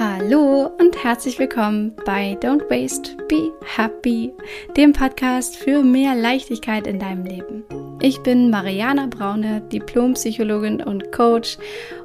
Hallo und herzlich willkommen bei Don't Waste, Be Happy, dem Podcast für mehr Leichtigkeit in deinem Leben. Ich bin Mariana Braune, Diplompsychologin und Coach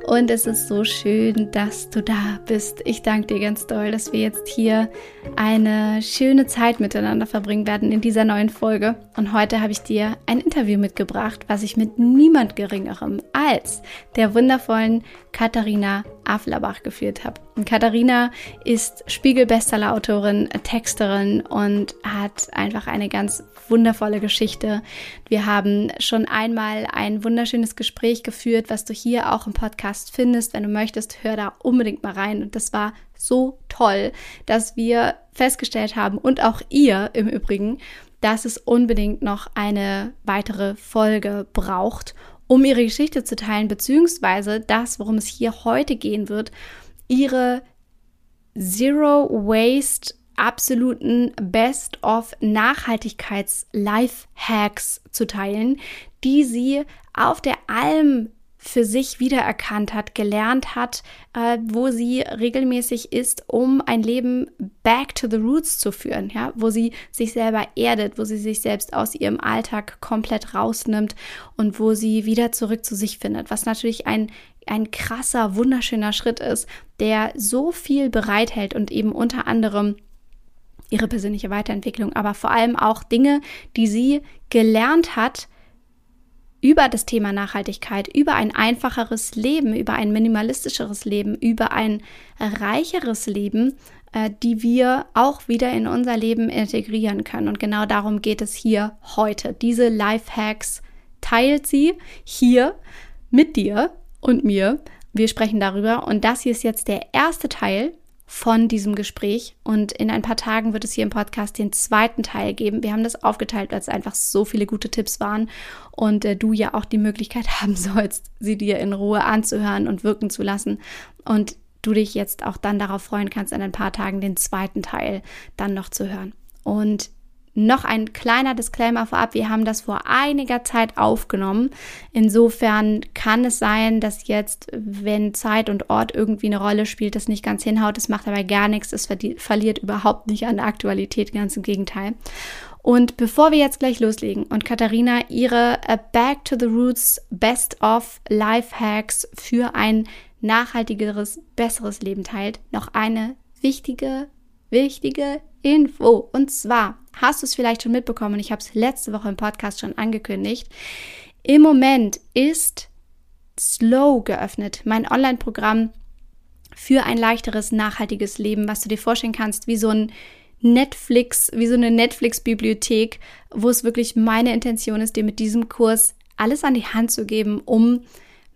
und es ist so schön, dass du da bist. Ich danke dir ganz doll, dass wir jetzt hier eine schöne Zeit miteinander verbringen werden in dieser neuen Folge. Und heute habe ich dir ein Interview mitgebracht, was ich mit niemand Geringerem als der wundervollen Katharina Aflerbach geführt habe. Und Katharina ist Spiegel-Bestseller-Autorin, Texterin und hat einfach eine ganz wundervolle Geschichte. Wir haben schon einmal ein wunderschönes Gespräch geführt, was du hier auch im Podcast findest. Wenn du möchtest, hör da unbedingt mal rein. Und das war so toll, dass wir festgestellt haben und auch ihr im Übrigen, dass es unbedingt noch eine weitere Folge braucht, um ihre Geschichte zu teilen, beziehungsweise das, worum es hier heute gehen wird, ihre Zero Waste absoluten Best of Nachhaltigkeits Life Hacks zu teilen, die sie auf der Alm für sich wiedererkannt hat, gelernt hat, äh, wo sie regelmäßig ist, um ein Leben back to the roots zu führen, ja, wo sie sich selber erdet, wo sie sich selbst aus ihrem Alltag komplett rausnimmt und wo sie wieder zurück zu sich findet, was natürlich ein ein krasser, wunderschöner Schritt ist, der so viel bereithält und eben unter anderem ihre persönliche Weiterentwicklung, aber vor allem auch Dinge, die sie gelernt hat über das Thema Nachhaltigkeit, über ein einfacheres Leben, über ein minimalistischeres Leben, über ein reicheres Leben, äh, die wir auch wieder in unser Leben integrieren können. Und genau darum geht es hier heute. Diese Life-Hacks teilt sie hier mit dir und mir. Wir sprechen darüber und das hier ist jetzt der erste Teil von diesem Gespräch. Und in ein paar Tagen wird es hier im Podcast den zweiten Teil geben. Wir haben das aufgeteilt, weil es einfach so viele gute Tipps waren und äh, du ja auch die Möglichkeit haben sollst, sie dir in Ruhe anzuhören und wirken zu lassen. Und du dich jetzt auch dann darauf freuen kannst, in ein paar Tagen den zweiten Teil dann noch zu hören. Und noch ein kleiner Disclaimer vorab. Wir haben das vor einiger Zeit aufgenommen. Insofern kann es sein, dass jetzt, wenn Zeit und Ort irgendwie eine Rolle spielt, das nicht ganz hinhaut. Es macht aber gar nichts. Es verliert überhaupt nicht an der Aktualität. Ganz im Gegenteil. Und bevor wir jetzt gleich loslegen und Katharina ihre A Back to the Roots Best of Life Hacks für ein nachhaltigeres, besseres Leben teilt, noch eine wichtige, wichtige Info. Und zwar hast du es vielleicht schon mitbekommen, ich habe es letzte Woche im Podcast schon angekündigt. Im Moment ist Slow geöffnet, mein Online-Programm für ein leichteres, nachhaltiges Leben, was du dir vorstellen kannst, wie so ein Netflix, wie so eine Netflix-Bibliothek, wo es wirklich meine Intention ist, dir mit diesem Kurs alles an die Hand zu geben, um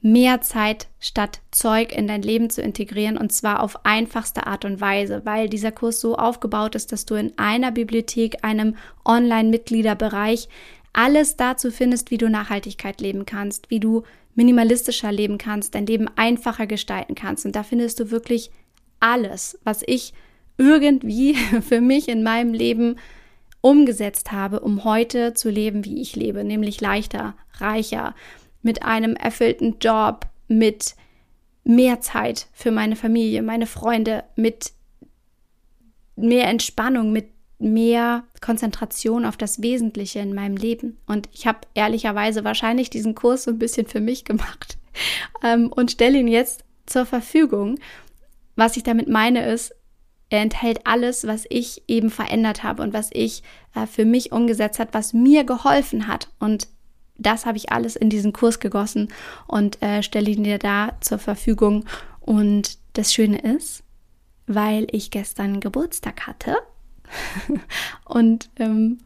mehr Zeit statt Zeug in dein Leben zu integrieren und zwar auf einfachste Art und Weise, weil dieser Kurs so aufgebaut ist, dass du in einer Bibliothek, einem Online-Mitgliederbereich alles dazu findest, wie du Nachhaltigkeit leben kannst, wie du minimalistischer leben kannst, dein Leben einfacher gestalten kannst. Und da findest du wirklich alles, was ich irgendwie für mich in meinem Leben umgesetzt habe, um heute zu leben, wie ich lebe, nämlich leichter, reicher, mit einem erfüllten Job, mit mehr Zeit für meine Familie, meine Freunde, mit mehr Entspannung, mit mehr Konzentration auf das Wesentliche in meinem Leben. Und ich habe ehrlicherweise wahrscheinlich diesen Kurs so ein bisschen für mich gemacht ähm, und stelle ihn jetzt zur Verfügung. Was ich damit meine ist, er enthält alles, was ich eben verändert habe und was ich äh, für mich umgesetzt hat, was mir geholfen hat. Und das habe ich alles in diesen Kurs gegossen und äh, stelle ihn dir da zur Verfügung. Und das Schöne ist, weil ich gestern Geburtstag hatte und ähm,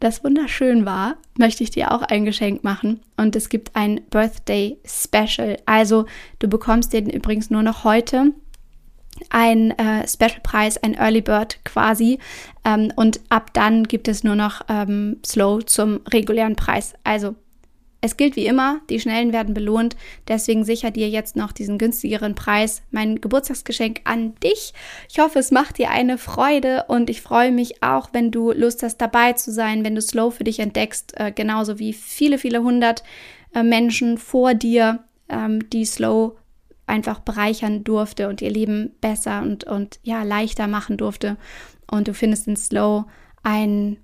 das wunderschön war, möchte ich dir auch ein Geschenk machen. Und es gibt ein Birthday Special. Also du bekommst den übrigens nur noch heute ein äh, Special-Preis, ein Early Bird quasi. Ähm, und ab dann gibt es nur noch ähm, Slow zum regulären Preis. Also es gilt wie immer, die Schnellen werden belohnt. Deswegen sicher dir jetzt noch diesen günstigeren Preis. Mein Geburtstagsgeschenk an dich. Ich hoffe, es macht dir eine Freude und ich freue mich auch, wenn du Lust hast, dabei zu sein, wenn du Slow für dich entdeckst, äh, genauso wie viele, viele hundert äh, Menschen vor dir, ähm, die Slow einfach bereichern durfte und ihr Leben besser und, und ja, leichter machen durfte. Und du findest in Slow ein,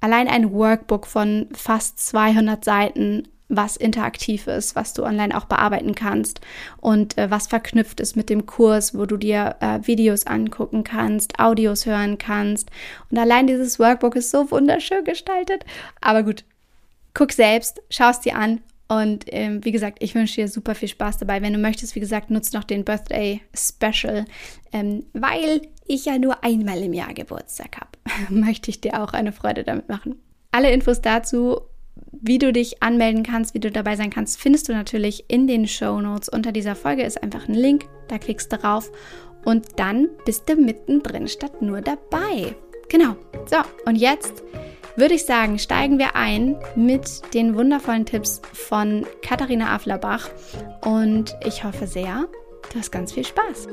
allein ein Workbook von fast 200 Seiten was interaktiv ist, was du online auch bearbeiten kannst und äh, was verknüpft ist mit dem Kurs, wo du dir äh, Videos angucken kannst, Audios hören kannst. Und allein dieses Workbook ist so wunderschön gestaltet. Aber gut, guck selbst, schau es dir an und ähm, wie gesagt, ich wünsche dir super viel Spaß dabei. Wenn du möchtest, wie gesagt, nutzt noch den Birthday Special, ähm, weil ich ja nur einmal im Jahr Geburtstag habe. Möchte ich dir auch eine Freude damit machen. Alle Infos dazu wie du dich anmelden kannst, wie du dabei sein kannst, findest du natürlich in den Show Notes. Unter dieser Folge ist einfach ein Link, da klickst du drauf und dann bist du mittendrin statt nur dabei. Genau. So, und jetzt würde ich sagen, steigen wir ein mit den wundervollen Tipps von Katharina Aflerbach und ich hoffe sehr, du hast ganz viel Spaß.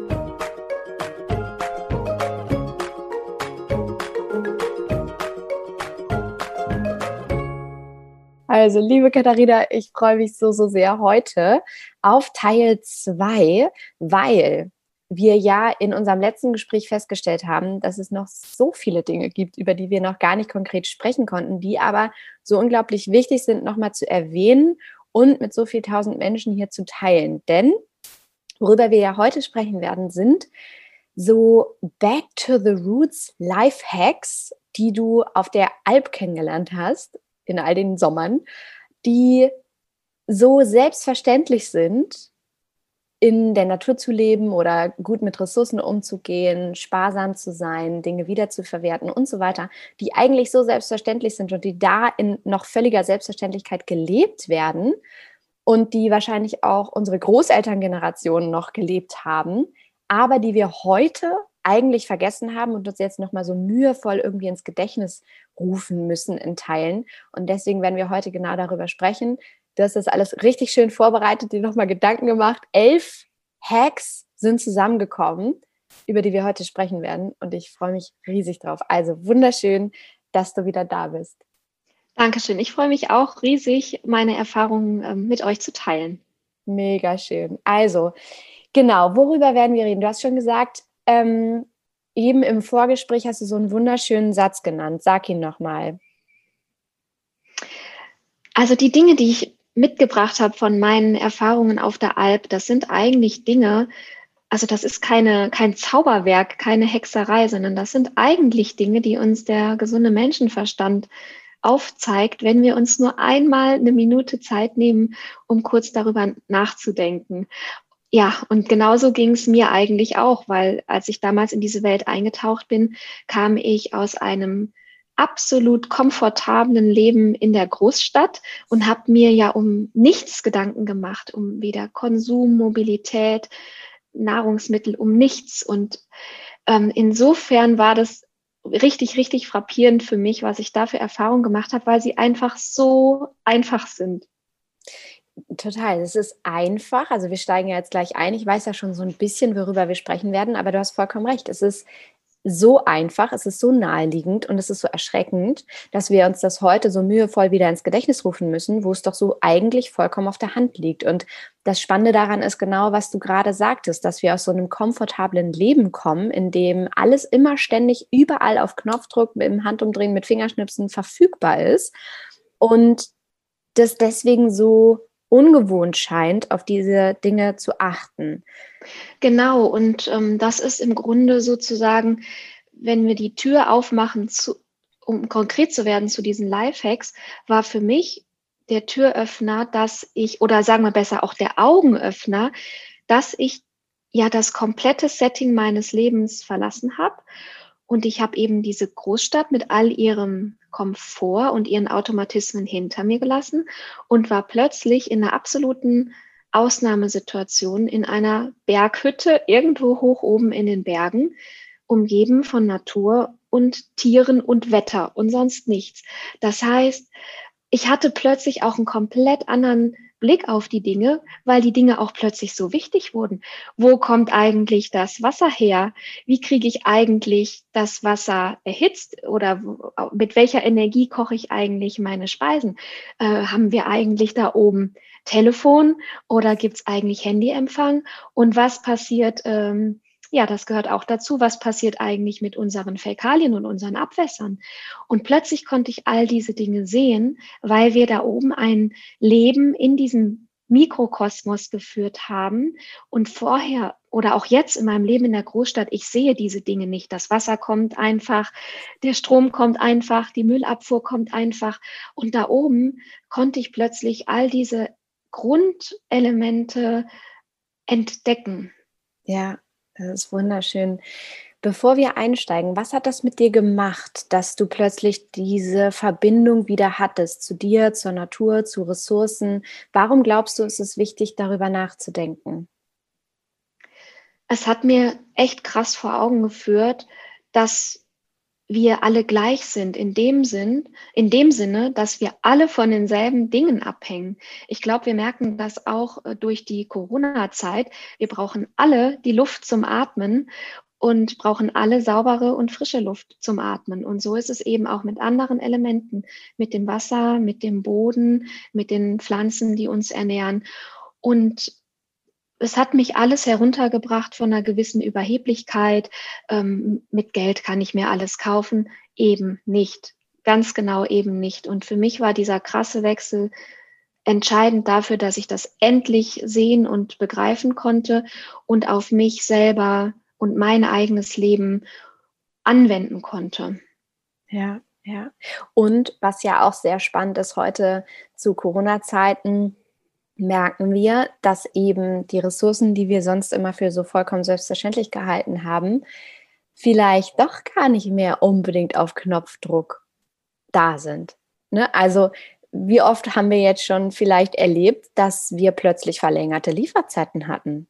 Also, liebe Katharina, ich freue mich so, so sehr heute auf Teil 2, weil wir ja in unserem letzten Gespräch festgestellt haben, dass es noch so viele Dinge gibt, über die wir noch gar nicht konkret sprechen konnten, die aber so unglaublich wichtig sind, nochmal zu erwähnen und mit so viel tausend Menschen hier zu teilen. Denn worüber wir ja heute sprechen werden, sind so Back to the Roots Life Hacks, die du auf der Alp kennengelernt hast in all den Sommern, die so selbstverständlich sind, in der Natur zu leben oder gut mit Ressourcen umzugehen, sparsam zu sein, Dinge wiederzuverwerten und so weiter, die eigentlich so selbstverständlich sind und die da in noch völliger Selbstverständlichkeit gelebt werden und die wahrscheinlich auch unsere Großelterngenerationen noch gelebt haben, aber die wir heute eigentlich vergessen haben und uns jetzt nochmal so mühevoll irgendwie ins Gedächtnis rufen müssen in Teilen. Und deswegen werden wir heute genau darüber sprechen. Du hast das alles richtig schön vorbereitet, dir nochmal Gedanken gemacht. Elf Hacks sind zusammengekommen, über die wir heute sprechen werden. Und ich freue mich riesig drauf. Also wunderschön, dass du wieder da bist. Dankeschön. Ich freue mich auch riesig, meine Erfahrungen ähm, mit euch zu teilen. Mega schön. Also, genau, worüber werden wir reden? Du hast schon gesagt, ähm, eben im Vorgespräch hast du so einen wunderschönen Satz genannt. Sag ihn nochmal. Also die Dinge, die ich mitgebracht habe von meinen Erfahrungen auf der Alp, das sind eigentlich Dinge, also das ist keine, kein Zauberwerk, keine Hexerei, sondern das sind eigentlich Dinge, die uns der gesunde Menschenverstand aufzeigt, wenn wir uns nur einmal eine Minute Zeit nehmen, um kurz darüber nachzudenken. Ja, und genauso ging es mir eigentlich auch, weil als ich damals in diese Welt eingetaucht bin, kam ich aus einem absolut komfortablen Leben in der Großstadt und habe mir ja um nichts Gedanken gemacht, um weder Konsum, Mobilität, Nahrungsmittel, um nichts. Und ähm, insofern war das richtig, richtig frappierend für mich, was ich da für Erfahrungen gemacht habe, weil sie einfach so einfach sind. Total, es ist einfach. Also wir steigen ja jetzt gleich ein. Ich weiß ja schon so ein bisschen, worüber wir sprechen werden, aber du hast vollkommen recht. Es ist so einfach, es ist so naheliegend und es ist so erschreckend, dass wir uns das heute so mühevoll wieder ins Gedächtnis rufen müssen, wo es doch so eigentlich vollkommen auf der Hand liegt. Und das Spannende daran ist genau, was du gerade sagtest, dass wir aus so einem komfortablen Leben kommen, in dem alles immer ständig überall auf Knopfdruck, dem Handumdrehen, mit Fingerschnipsen verfügbar ist und das deswegen so ungewohnt scheint, auf diese Dinge zu achten. Genau, und ähm, das ist im Grunde sozusagen, wenn wir die Tür aufmachen, zu, um konkret zu werden zu diesen Lifehacks, war für mich der Türöffner, dass ich, oder sagen wir besser auch der Augenöffner, dass ich ja das komplette Setting meines Lebens verlassen habe und ich habe eben diese Großstadt mit all ihrem Komfort und ihren Automatismen hinter mir gelassen und war plötzlich in einer absoluten Ausnahmesituation in einer Berghütte irgendwo hoch oben in den Bergen, umgeben von Natur und Tieren und Wetter und sonst nichts. Das heißt, ich hatte plötzlich auch einen komplett anderen Blick auf die Dinge, weil die Dinge auch plötzlich so wichtig wurden. Wo kommt eigentlich das Wasser her? Wie kriege ich eigentlich das Wasser erhitzt oder mit welcher Energie koche ich eigentlich meine Speisen? Äh, haben wir eigentlich da oben Telefon oder gibt es eigentlich Handyempfang? Und was passiert? Ähm, ja, das gehört auch dazu. Was passiert eigentlich mit unseren Fäkalien und unseren Abwässern? Und plötzlich konnte ich all diese Dinge sehen, weil wir da oben ein Leben in diesem Mikrokosmos geführt haben und vorher oder auch jetzt in meinem Leben in der Großstadt, ich sehe diese Dinge nicht. Das Wasser kommt einfach, der Strom kommt einfach, die Müllabfuhr kommt einfach. Und da oben konnte ich plötzlich all diese Grundelemente entdecken. Ja, das ist wunderschön. Bevor wir einsteigen, was hat das mit dir gemacht, dass du plötzlich diese Verbindung wieder hattest zu dir, zur Natur, zu Ressourcen? Warum glaubst du, ist es wichtig, darüber nachzudenken? Es hat mir echt krass vor Augen geführt, dass wir alle gleich sind in dem Sinn, in dem Sinne, dass wir alle von denselben Dingen abhängen. Ich glaube, wir merken das auch äh, durch die Corona-Zeit. Wir brauchen alle die Luft zum Atmen und brauchen alle saubere und frische Luft zum Atmen. Und so ist es eben auch mit anderen Elementen, mit dem Wasser, mit dem Boden, mit den Pflanzen, die uns ernähren. Und es hat mich alles heruntergebracht von einer gewissen Überheblichkeit. Ähm, mit Geld kann ich mir alles kaufen. Eben nicht. Ganz genau eben nicht. Und für mich war dieser krasse Wechsel entscheidend dafür, dass ich das endlich sehen und begreifen konnte und auf mich selber und mein eigenes Leben anwenden konnte. Ja, ja. Und was ja auch sehr spannend ist heute zu Corona-Zeiten, merken wir, dass eben die Ressourcen, die wir sonst immer für so vollkommen selbstverständlich gehalten haben, vielleicht doch gar nicht mehr unbedingt auf Knopfdruck da sind. Ne? Also wie oft haben wir jetzt schon vielleicht erlebt, dass wir plötzlich verlängerte Lieferzeiten hatten?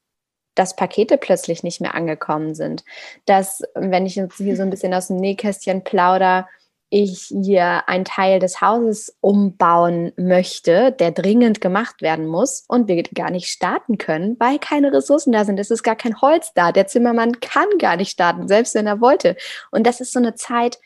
Dass Pakete plötzlich nicht mehr angekommen sind. Dass, wenn ich jetzt hier so ein bisschen aus dem Nähkästchen plauder, ich hier einen Teil des Hauses umbauen möchte, der dringend gemacht werden muss und wir gar nicht starten können, weil keine Ressourcen da sind. Es ist gar kein Holz da. Der Zimmermann kann gar nicht starten, selbst wenn er wollte. Und das ist so eine Zeit,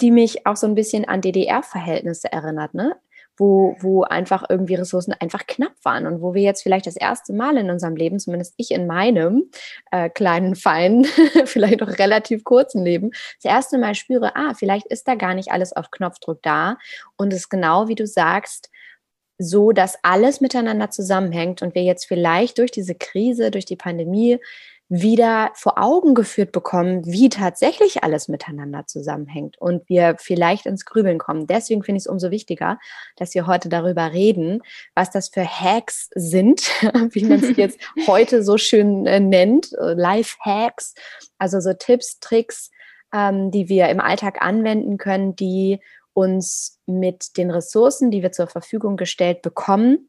die mich auch so ein bisschen an DDR-Verhältnisse erinnert. Ne? Wo, wo einfach irgendwie Ressourcen einfach knapp waren und wo wir jetzt vielleicht das erste Mal in unserem Leben, zumindest ich in meinem äh, kleinen, feinen, vielleicht auch relativ kurzen Leben, das erste Mal spüre, ah, vielleicht ist da gar nicht alles auf Knopfdruck da. Und es genau wie du sagst, so, dass alles miteinander zusammenhängt und wir jetzt vielleicht durch diese Krise, durch die Pandemie wieder vor Augen geführt bekommen, wie tatsächlich alles miteinander zusammenhängt und wir vielleicht ins Grübeln kommen. Deswegen finde ich es umso wichtiger, dass wir heute darüber reden, was das für Hacks sind, wie man es jetzt heute so schön äh, nennt, äh, Life-Hacks, also so Tipps, Tricks, ähm, die wir im Alltag anwenden können, die uns mit den Ressourcen, die wir zur Verfügung gestellt bekommen,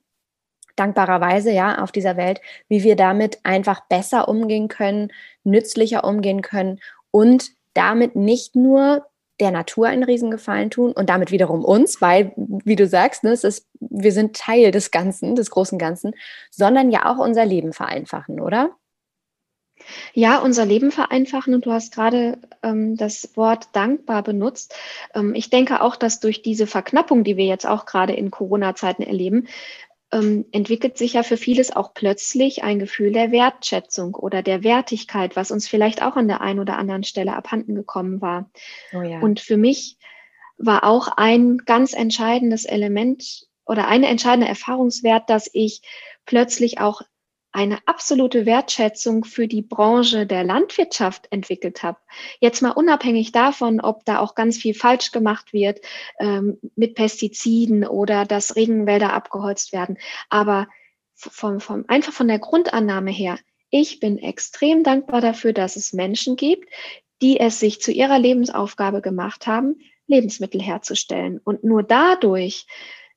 dankbarerweise ja auf dieser Welt, wie wir damit einfach besser umgehen können, nützlicher umgehen können und damit nicht nur der Natur einen Riesengefallen tun und damit wiederum uns, weil, wie du sagst, ne, es ist, wir sind Teil des Ganzen, des großen Ganzen, sondern ja auch unser Leben vereinfachen, oder? Ja, unser Leben vereinfachen und du hast gerade ähm, das Wort dankbar benutzt. Ähm, ich denke auch, dass durch diese Verknappung, die wir jetzt auch gerade in Corona-Zeiten erleben, ähm, entwickelt sich ja für vieles auch plötzlich ein Gefühl der Wertschätzung oder der Wertigkeit, was uns vielleicht auch an der einen oder anderen Stelle abhanden gekommen war. Oh ja. Und für mich war auch ein ganz entscheidendes Element oder eine entscheidende Erfahrungswert, dass ich plötzlich auch eine absolute Wertschätzung für die Branche der Landwirtschaft entwickelt habe. Jetzt mal unabhängig davon, ob da auch ganz viel falsch gemacht wird ähm, mit Pestiziden oder dass Regenwälder abgeholzt werden. Aber vom, vom, einfach von der Grundannahme her, ich bin extrem dankbar dafür, dass es Menschen gibt, die es sich zu ihrer Lebensaufgabe gemacht haben, Lebensmittel herzustellen. Und nur dadurch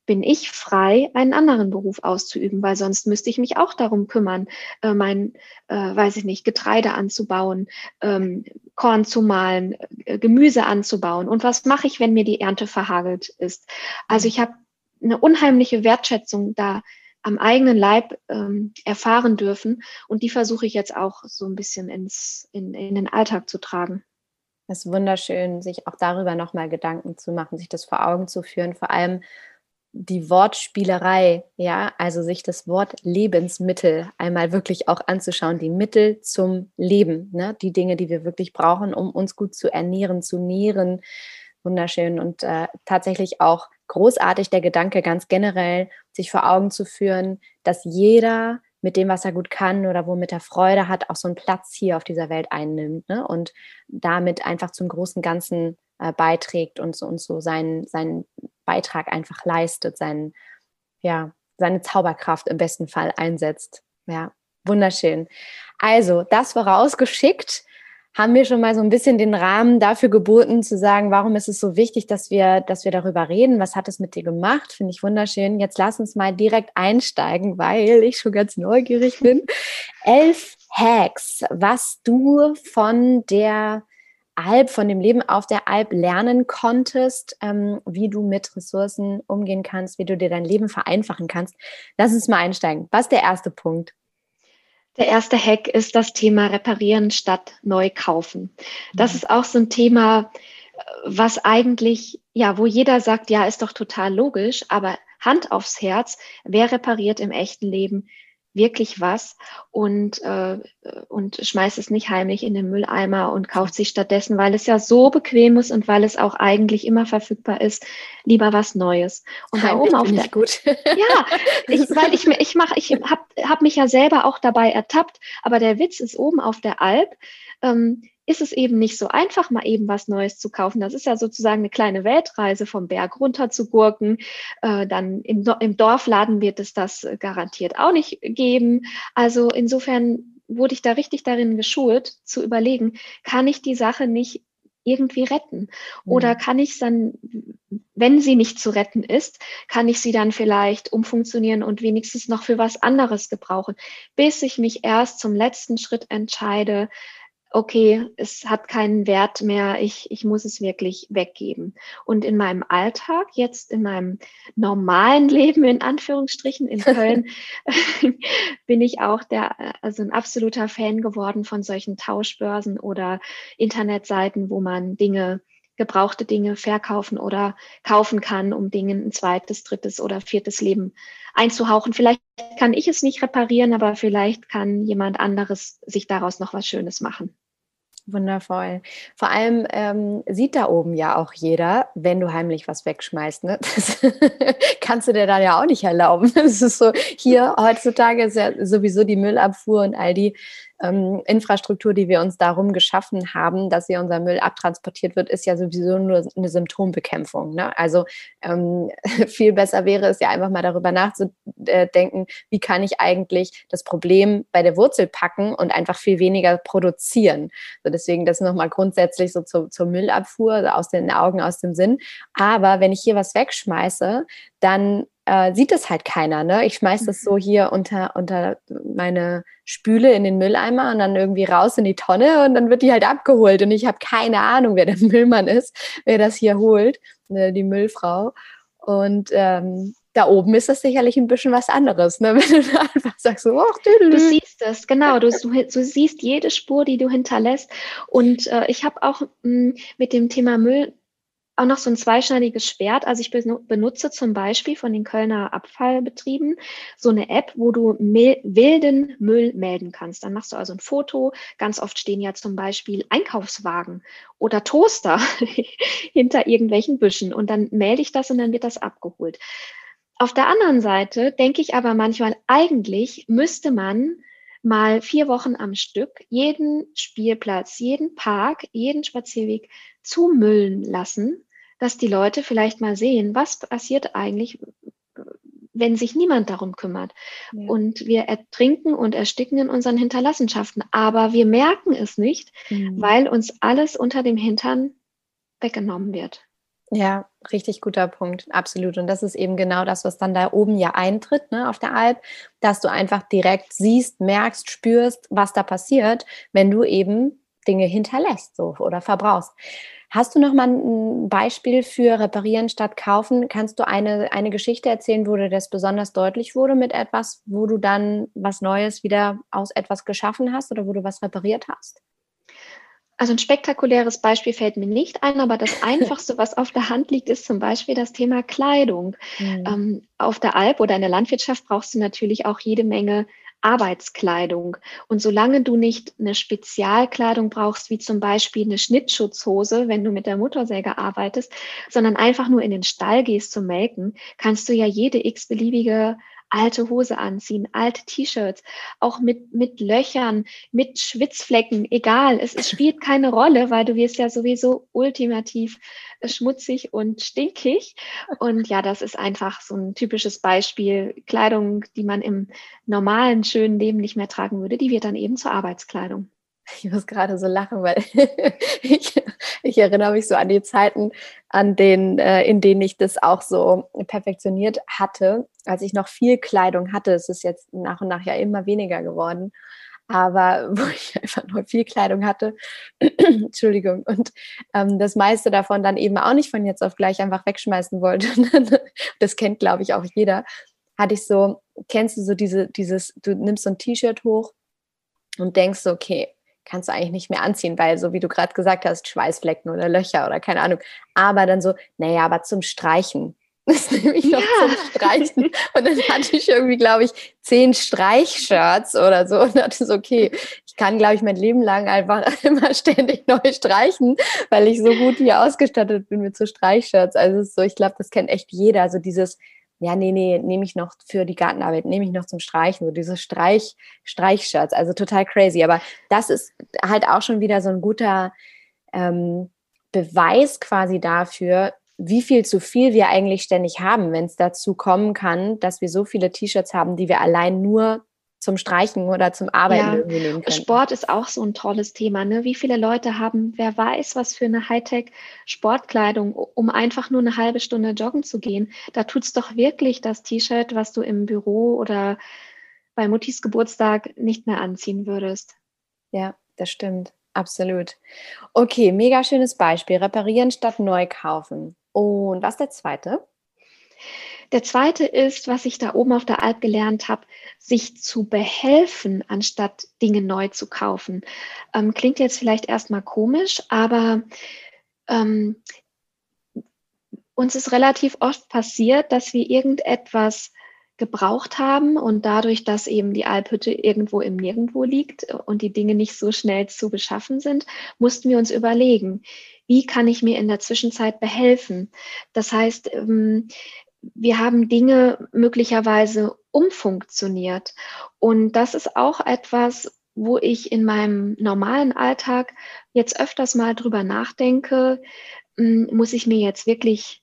bin ich frei, einen anderen Beruf auszuüben, weil sonst müsste ich mich auch darum kümmern, äh, mein, äh, weiß ich nicht, Getreide anzubauen, ähm, Korn zu mahlen, äh, Gemüse anzubauen. Und was mache ich, wenn mir die Ernte verhagelt ist? Also ich habe eine unheimliche Wertschätzung da am eigenen Leib ähm, erfahren dürfen. Und die versuche ich jetzt auch so ein bisschen ins, in, in den Alltag zu tragen. Es ist wunderschön, sich auch darüber nochmal Gedanken zu machen, sich das vor Augen zu führen, vor allem die Wortspielerei, ja, also sich das Wort Lebensmittel einmal wirklich auch anzuschauen, die Mittel zum Leben, ne? die Dinge, die wir wirklich brauchen, um uns gut zu ernähren, zu nähren. Wunderschön und äh, tatsächlich auch großartig der Gedanke ganz generell, sich vor Augen zu führen, dass jeder mit dem, was er gut kann oder womit er Freude hat, auch so einen Platz hier auf dieser Welt einnimmt ne? und damit einfach zum großen Ganzen äh, beiträgt und so, und so seinen, seinen Beitrag einfach leistet, seinen, ja, seine Zauberkraft im besten Fall einsetzt. Ja, wunderschön. Also, das vorausgeschickt haben wir schon mal so ein bisschen den Rahmen dafür geboten, zu sagen, warum ist es so wichtig, dass wir, dass wir darüber reden? Was hat es mit dir gemacht? Finde ich wunderschön. Jetzt lass uns mal direkt einsteigen, weil ich schon ganz neugierig bin. Elf Hacks, was du von der Alp, von dem Leben auf der Alp lernen konntest, ähm, wie du mit Ressourcen umgehen kannst, wie du dir dein Leben vereinfachen kannst. Lass uns mal einsteigen. Was ist der erste Punkt? Der erste Hack ist das Thema Reparieren statt neu kaufen. Das mhm. ist auch so ein Thema, was eigentlich, ja, wo jeder sagt, ja, ist doch total logisch, aber Hand aufs Herz, wer repariert im echten Leben wirklich was und, äh, und schmeißt es nicht heimlich in den Mülleimer und kauft sich stattdessen, weil es ja so bequem ist und weil es auch eigentlich immer verfügbar ist, lieber was Neues. Und da oben auf der gut. Ja, ich, weil ich mir ich mache ich habe hab mich ja selber auch dabei ertappt, aber der Witz ist oben auf der Alp ähm, ist es eben nicht so einfach, mal eben was Neues zu kaufen. Das ist ja sozusagen eine kleine Weltreise vom Berg runter zu gurken. Äh, dann im, im Dorfladen wird es das garantiert auch nicht geben. Also insofern wurde ich da richtig darin geschult, zu überlegen, kann ich die Sache nicht irgendwie retten? Oder mhm. kann ich es dann, wenn sie nicht zu retten ist, kann ich sie dann vielleicht umfunktionieren und wenigstens noch für was anderes gebrauchen, bis ich mich erst zum letzten Schritt entscheide, okay, es hat keinen Wert mehr, ich, ich muss es wirklich weggeben. Und in meinem Alltag, jetzt in meinem normalen Leben, in Anführungsstrichen, in Köln, bin ich auch der, also ein absoluter Fan geworden von solchen Tauschbörsen oder Internetseiten, wo man Dinge gebrauchte Dinge verkaufen oder kaufen kann, um Dingen ein zweites, drittes oder viertes Leben einzuhauchen. Vielleicht kann ich es nicht reparieren, aber vielleicht kann jemand anderes sich daraus noch was Schönes machen. Wundervoll. Vor allem ähm, sieht da oben ja auch jeder, wenn du heimlich was wegschmeißt. Ne? Das kannst du dir dann ja auch nicht erlauben. Das ist so, hier heutzutage ist ja sowieso die Müllabfuhr und all die ähm, Infrastruktur, die wir uns darum geschaffen haben, dass hier unser Müll abtransportiert wird, ist ja sowieso nur eine Symptombekämpfung. Ne? Also ähm, viel besser wäre es ja einfach mal darüber nachzudenken, wie kann ich eigentlich das Problem bei der Wurzel packen und einfach viel weniger produzieren. So deswegen das nochmal grundsätzlich so zur, zur Müllabfuhr, also aus den Augen, aus dem Sinn. Aber wenn ich hier was wegschmeiße, dann äh, sieht es halt keiner. Ne? Ich schmeiße das so mhm. hier unter, unter meine Spüle in den Mülleimer und dann irgendwie raus in die Tonne und dann wird die halt abgeholt. Und ich habe keine Ahnung, wer der Müllmann ist, wer das hier holt, ne, die Müllfrau. Und ähm, da oben ist das sicherlich ein bisschen was anderes, ne? wenn du einfach sagst, so, oh, du siehst es, genau, du, du, du, siehst jede Spur, die du hinterlässt. Und äh, ich habe auch mh, hm, mit dem Thema Müll auch noch so ein zweischneidiges Schwert. Also ich benutze zum Beispiel von den Kölner Abfallbetrieben so eine App, wo du wilden Müll melden kannst. Dann machst du also ein Foto. Ganz oft stehen ja zum Beispiel Einkaufswagen oder Toaster hinter irgendwelchen Büschen und dann melde ich das und dann wird das abgeholt. Auf der anderen Seite denke ich aber manchmal, eigentlich müsste man mal vier Wochen am Stück jeden Spielplatz, jeden Park, jeden Spazierweg zumüllen lassen, dass die Leute vielleicht mal sehen, was passiert eigentlich, wenn sich niemand darum kümmert. Ja. Und wir ertrinken und ersticken in unseren Hinterlassenschaften, aber wir merken es nicht, mhm. weil uns alles unter dem Hintern weggenommen wird. Ja, richtig guter Punkt, absolut. Und das ist eben genau das, was dann da oben ja eintritt, ne, auf der Alp, dass du einfach direkt siehst, merkst, spürst, was da passiert, wenn du eben Dinge hinterlässt so, oder verbrauchst. Hast du noch mal ein Beispiel für Reparieren statt Kaufen? Kannst du eine, eine Geschichte erzählen, wo dir das besonders deutlich wurde mit etwas, wo du dann was Neues wieder aus etwas geschaffen hast oder wo du was repariert hast? Also ein spektakuläres Beispiel fällt mir nicht ein, aber das Einfachste, was auf der Hand liegt, ist zum Beispiel das Thema Kleidung. Mhm. Ähm, auf der Alp oder in der Landwirtschaft brauchst du natürlich auch jede Menge Arbeitskleidung. Und solange du nicht eine Spezialkleidung brauchst, wie zum Beispiel eine Schnittschutzhose, wenn du mit der Motorsäge arbeitest, sondern einfach nur in den Stall gehst zum Melken, kannst du ja jede x-beliebige alte Hose anziehen, alte T-Shirts, auch mit, mit Löchern, mit Schwitzflecken, egal, es, es spielt keine Rolle, weil du wirst ja sowieso ultimativ schmutzig und stinkig. Und ja, das ist einfach so ein typisches Beispiel. Kleidung, die man im normalen, schönen Leben nicht mehr tragen würde, die wird dann eben zur Arbeitskleidung. Ich muss gerade so lachen, weil ich, ich, erinnere mich so an die Zeiten, an denen, äh, in denen ich das auch so perfektioniert hatte, als ich noch viel Kleidung hatte. Es ist jetzt nach und nach ja immer weniger geworden. Aber wo ich einfach nur viel Kleidung hatte, Entschuldigung, und ähm, das meiste davon dann eben auch nicht von jetzt auf gleich einfach wegschmeißen wollte. das kennt, glaube ich, auch jeder. Hatte ich so, kennst du so diese, dieses, du nimmst so ein T-Shirt hoch und denkst so, okay, kannst du eigentlich nicht mehr anziehen, weil so wie du gerade gesagt hast, Schweißflecken oder Löcher oder keine Ahnung. Aber dann so, naja, aber zum Streichen. Das nehme ich noch ja. zum Streichen. Und dann hatte ich irgendwie, glaube ich, zehn Streichshirts oder so und dachte so, okay, ich kann, glaube ich, mein Leben lang einfach immer ständig neu streichen, weil ich so gut hier ausgestattet bin mit so Streichshirts. Also so, ich glaube, das kennt echt jeder. Also dieses, ja, nee, nee, nehme ich noch für die Gartenarbeit, nehme ich noch zum Streichen, so diese Streich, Streichshirts, also total crazy. Aber das ist halt auch schon wieder so ein guter ähm, Beweis quasi dafür, wie viel zu viel wir eigentlich ständig haben, wenn es dazu kommen kann, dass wir so viele T-Shirts haben, die wir allein nur zum Streichen oder zum Arbeiten ja, irgendwie nehmen können. Sport ist auch so ein tolles Thema. Ne? Wie viele Leute haben, wer weiß, was für eine Hightech-Sportkleidung, um einfach nur eine halbe Stunde joggen zu gehen. Da tut es doch wirklich das T-Shirt, was du im Büro oder bei Muttis Geburtstag nicht mehr anziehen würdest. Ja, das stimmt. Absolut. Okay, mega schönes Beispiel. Reparieren statt neu kaufen. Und was der zweite? Der zweite ist, was ich da oben auf der Alp gelernt habe, sich zu behelfen, anstatt Dinge neu zu kaufen. Ähm, klingt jetzt vielleicht erstmal komisch, aber ähm, uns ist relativ oft passiert, dass wir irgendetwas gebraucht haben und dadurch, dass eben die Alphütte irgendwo im Nirgendwo liegt und die Dinge nicht so schnell zu beschaffen sind, mussten wir uns überlegen, wie kann ich mir in der Zwischenzeit behelfen? Das heißt, ähm, wir haben Dinge möglicherweise umfunktioniert. Und das ist auch etwas, wo ich in meinem normalen Alltag jetzt öfters mal drüber nachdenke, hm, muss ich mir jetzt wirklich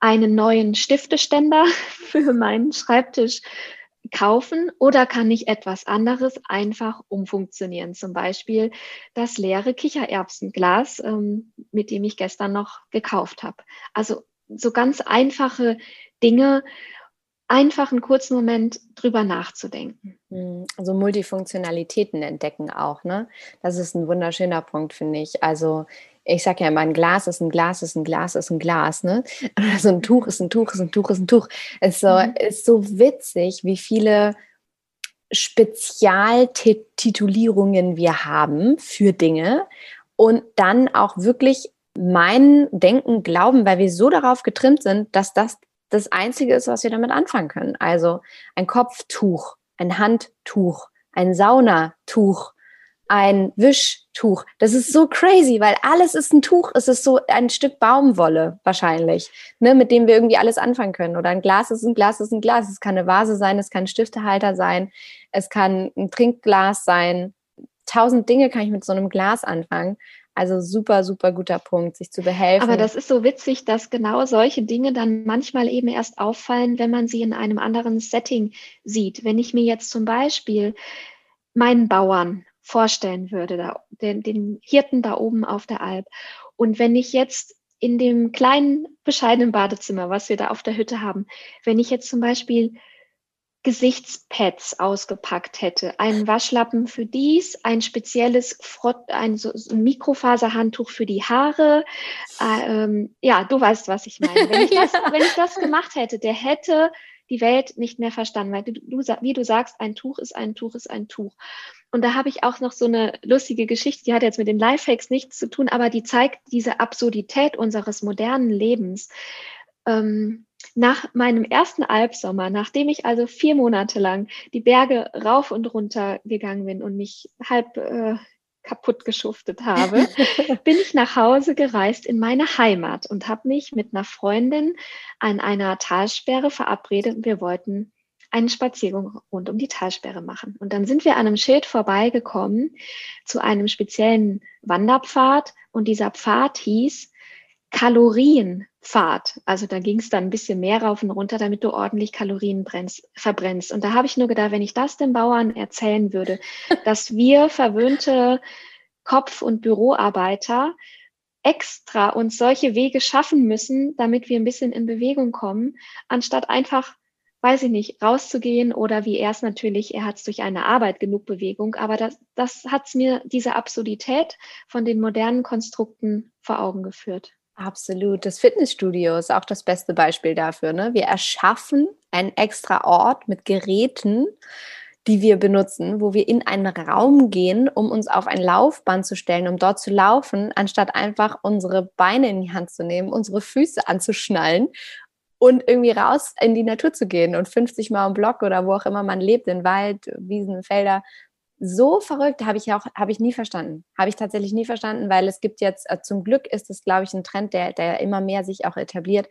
einen neuen Stifteständer für meinen Schreibtisch kaufen oder kann ich etwas anderes einfach umfunktionieren? Zum Beispiel das leere Kichererbsenglas, ähm, mit dem ich gestern noch gekauft habe. Also so ganz einfache Dinge einfach einen kurzen Moment drüber nachzudenken. Hm, also Multifunktionalitäten entdecken auch, ne? Das ist ein wunderschöner Punkt, finde ich. Also ich sage ja immer, ein Glas ist ein Glas, ist ein Glas, ist ein Glas, ne? Also ein Tuch ist ein Tuch, ist ein Tuch, ist ein Tuch. Es ist so, mhm. ist so witzig, wie viele Spezialtitulierungen wir haben für Dinge und dann auch wirklich mein Denken glauben, weil wir so darauf getrimmt sind, dass das das Einzige ist, was wir damit anfangen können. Also ein Kopftuch, ein Handtuch, ein Saunatuch, ein Wischtuch. Das ist so crazy, weil alles ist ein Tuch. Es ist so ein Stück Baumwolle wahrscheinlich, ne, mit dem wir irgendwie alles anfangen können. Oder ein Glas ist ein Glas ist ein Glas. Es kann eine Vase sein, es kann ein Stiftehalter sein, es kann ein Trinkglas sein. Tausend Dinge kann ich mit so einem Glas anfangen. Also super, super guter Punkt, sich zu behelfen. Aber das ist so witzig, dass genau solche Dinge dann manchmal eben erst auffallen, wenn man sie in einem anderen Setting sieht. Wenn ich mir jetzt zum Beispiel meinen Bauern vorstellen würde, den, den Hirten da oben auf der Alp. Und wenn ich jetzt in dem kleinen, bescheidenen Badezimmer, was wir da auf der Hütte haben, wenn ich jetzt zum Beispiel Gesichtspads ausgepackt hätte, einen Waschlappen für dies, ein spezielles Frott, ein, Mikrofaserhandtuch für die Haare. Äh, ähm, ja, du weißt, was ich meine. Wenn ich, das, wenn ich das gemacht hätte, der hätte die Welt nicht mehr verstanden, weil du, du, wie du sagst, ein Tuch ist ein Tuch ist ein Tuch. Und da habe ich auch noch so eine lustige Geschichte, die hat jetzt mit den Lifehacks nichts zu tun, aber die zeigt diese Absurdität unseres modernen Lebens. Ähm, nach meinem ersten Albsommer, nachdem ich also vier Monate lang die Berge rauf und runter gegangen bin und mich halb äh, kaputt geschuftet habe, bin ich nach Hause gereist in meine Heimat und habe mich mit einer Freundin an einer Talsperre verabredet. Wir wollten einen Spaziergang rund um die Talsperre machen. Und dann sind wir an einem Schild vorbeigekommen zu einem speziellen Wanderpfad und dieser Pfad hieß Kalorienpfad. Also da ging es dann ein bisschen mehr rauf und runter, damit du ordentlich Kalorien brennst, verbrennst. Und da habe ich nur gedacht, wenn ich das den Bauern erzählen würde, dass wir verwöhnte Kopf- und Büroarbeiter extra uns solche Wege schaffen müssen, damit wir ein bisschen in Bewegung kommen, anstatt einfach, weiß ich nicht, rauszugehen oder wie er es natürlich, er hat es durch eine Arbeit genug Bewegung, aber das, das hat es mir diese Absurdität von den modernen Konstrukten vor Augen geführt. Absolut. Das Fitnessstudio ist auch das beste Beispiel dafür. Ne? Wir erschaffen einen extra Ort mit Geräten, die wir benutzen, wo wir in einen Raum gehen, um uns auf ein Laufband zu stellen, um dort zu laufen, anstatt einfach unsere Beine in die Hand zu nehmen, unsere Füße anzuschnallen und irgendwie raus in die Natur zu gehen und 50 Mal im Block oder wo auch immer man lebt, in Wald, Wiesen, Felder, so verrückt, habe ich auch, habe ich nie verstanden. Habe ich tatsächlich nie verstanden, weil es gibt jetzt, äh, zum Glück ist es, glaube ich, ein Trend, der, der immer mehr sich auch etabliert,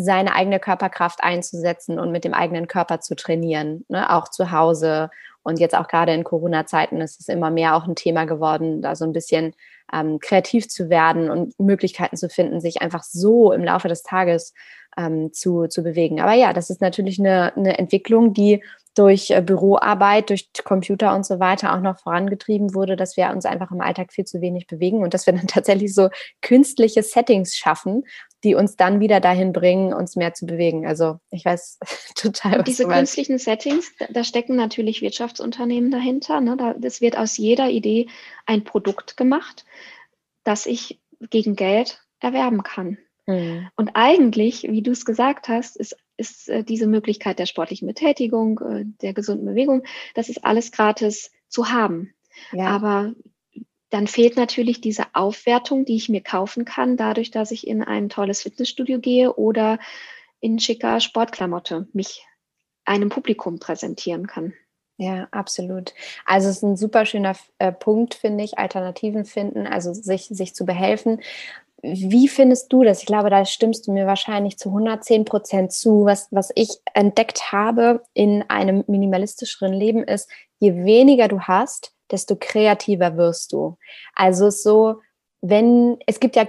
seine eigene Körperkraft einzusetzen und mit dem eigenen Körper zu trainieren, ne? auch zu Hause. Und jetzt auch gerade in Corona-Zeiten ist es immer mehr auch ein Thema geworden, da so ein bisschen ähm, kreativ zu werden und Möglichkeiten zu finden, sich einfach so im Laufe des Tages ähm, zu, zu bewegen. Aber ja, das ist natürlich eine, eine Entwicklung, die durch äh, Büroarbeit, durch Computer und so weiter auch noch vorangetrieben wurde, dass wir uns einfach im Alltag viel zu wenig bewegen und dass wir dann tatsächlich so künstliche Settings schaffen, die uns dann wieder dahin bringen, uns mehr zu bewegen. Also ich weiß total. Was diese künstlichen Settings, da, stecken natürlich Wirtschaftsunternehmen dahinter. Ne? Da, das wird aus jeder Idee ein Produkt gemacht, das ich gegen Geld erwerben kann. Mhm. Und eigentlich, wie du es gesagt hast, ist, ist äh, diese Möglichkeit der sportlichen Betätigung, äh, der gesunden Bewegung, das ist alles gratis zu haben. Ja. Aber dann fehlt natürlich diese Aufwertung, die ich mir kaufen kann, dadurch, dass ich in ein tolles Fitnessstudio gehe oder in schicker Sportklamotte mich einem Publikum präsentieren kann. Ja, absolut. Also es ist ein super schöner äh, Punkt, finde ich, Alternativen finden, also sich, sich zu behelfen. Wie findest du das? Ich glaube, da stimmst du mir wahrscheinlich zu 110 Prozent zu. Was, was ich entdeckt habe in einem minimalistischeren Leben ist, je weniger du hast, desto kreativer wirst du. Also so, wenn, es gibt ja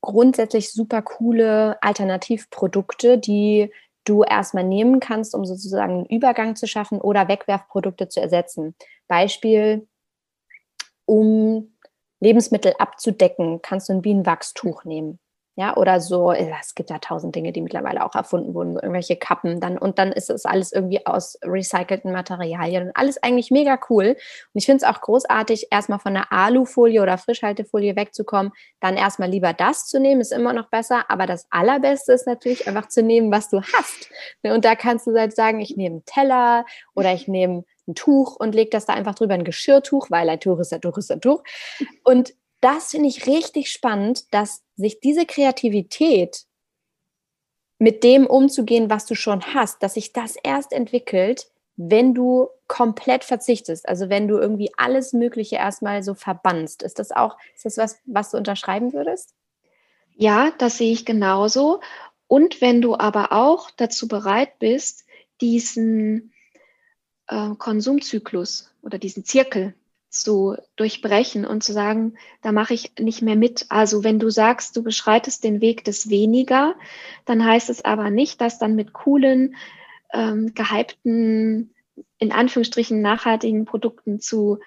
grundsätzlich super coole Alternativprodukte, die du erstmal nehmen kannst, um sozusagen einen Übergang zu schaffen oder Wegwerfprodukte zu ersetzen. Beispiel, um Lebensmittel abzudecken, kannst du ein Bienenwachstuch nehmen. Ja, oder so, äh, es gibt ja tausend Dinge, die mittlerweile auch erfunden wurden, irgendwelche Kappen dann und dann ist es alles irgendwie aus recycelten Materialien und alles eigentlich mega cool. Und ich finde es auch großartig, erstmal von der Alufolie oder Frischhaltefolie wegzukommen, dann erstmal lieber das zu nehmen, ist immer noch besser, aber das Allerbeste ist natürlich einfach zu nehmen, was du hast. Ne, und da kannst du halt sagen, ich nehme einen Teller oder ich nehme ein Tuch und lege das da einfach drüber, ein Geschirrtuch, weil ein Tuch ist ein Tuch ist ein Tuch. Und das finde ich richtig spannend, dass sich diese Kreativität mit dem umzugehen, was du schon hast, dass sich das erst entwickelt, wenn du komplett verzichtest, also wenn du irgendwie alles Mögliche erstmal so verbannst. Ist das auch, ist das was, was du unterschreiben würdest? Ja, das sehe ich genauso. Und wenn du aber auch dazu bereit bist, diesen äh, Konsumzyklus oder diesen Zirkel zu durchbrechen und zu sagen, da mache ich nicht mehr mit. Also wenn du sagst, du beschreitest den Weg des Weniger, dann heißt es aber nicht, dass dann mit coolen, ähm, gehypten, in Anführungsstrichen nachhaltigen Produkten zu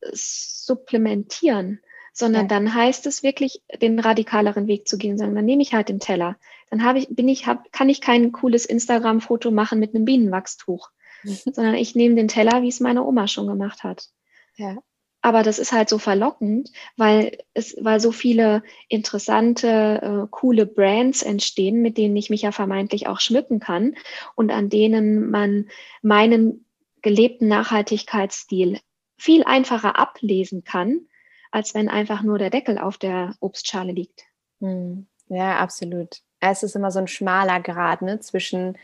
äh, supplementieren, sondern ja. dann heißt es wirklich, den radikaleren Weg zu gehen, sagen, dann nehme ich halt den Teller. Dann habe ich, bin ich, hab, kann ich kein cooles Instagram-Foto machen mit einem Bienenwachstuch sondern ich nehme den Teller, wie es meine Oma schon gemacht hat. Ja. Aber das ist halt so verlockend, weil es, weil so viele interessante, äh, coole Brands entstehen, mit denen ich mich ja vermeintlich auch schmücken kann und an denen man meinen gelebten Nachhaltigkeitsstil viel einfacher ablesen kann, als wenn einfach nur der Deckel auf der Obstschale liegt. Hm. Ja, absolut. Es ist immer so ein schmaler Grad ne, zwischen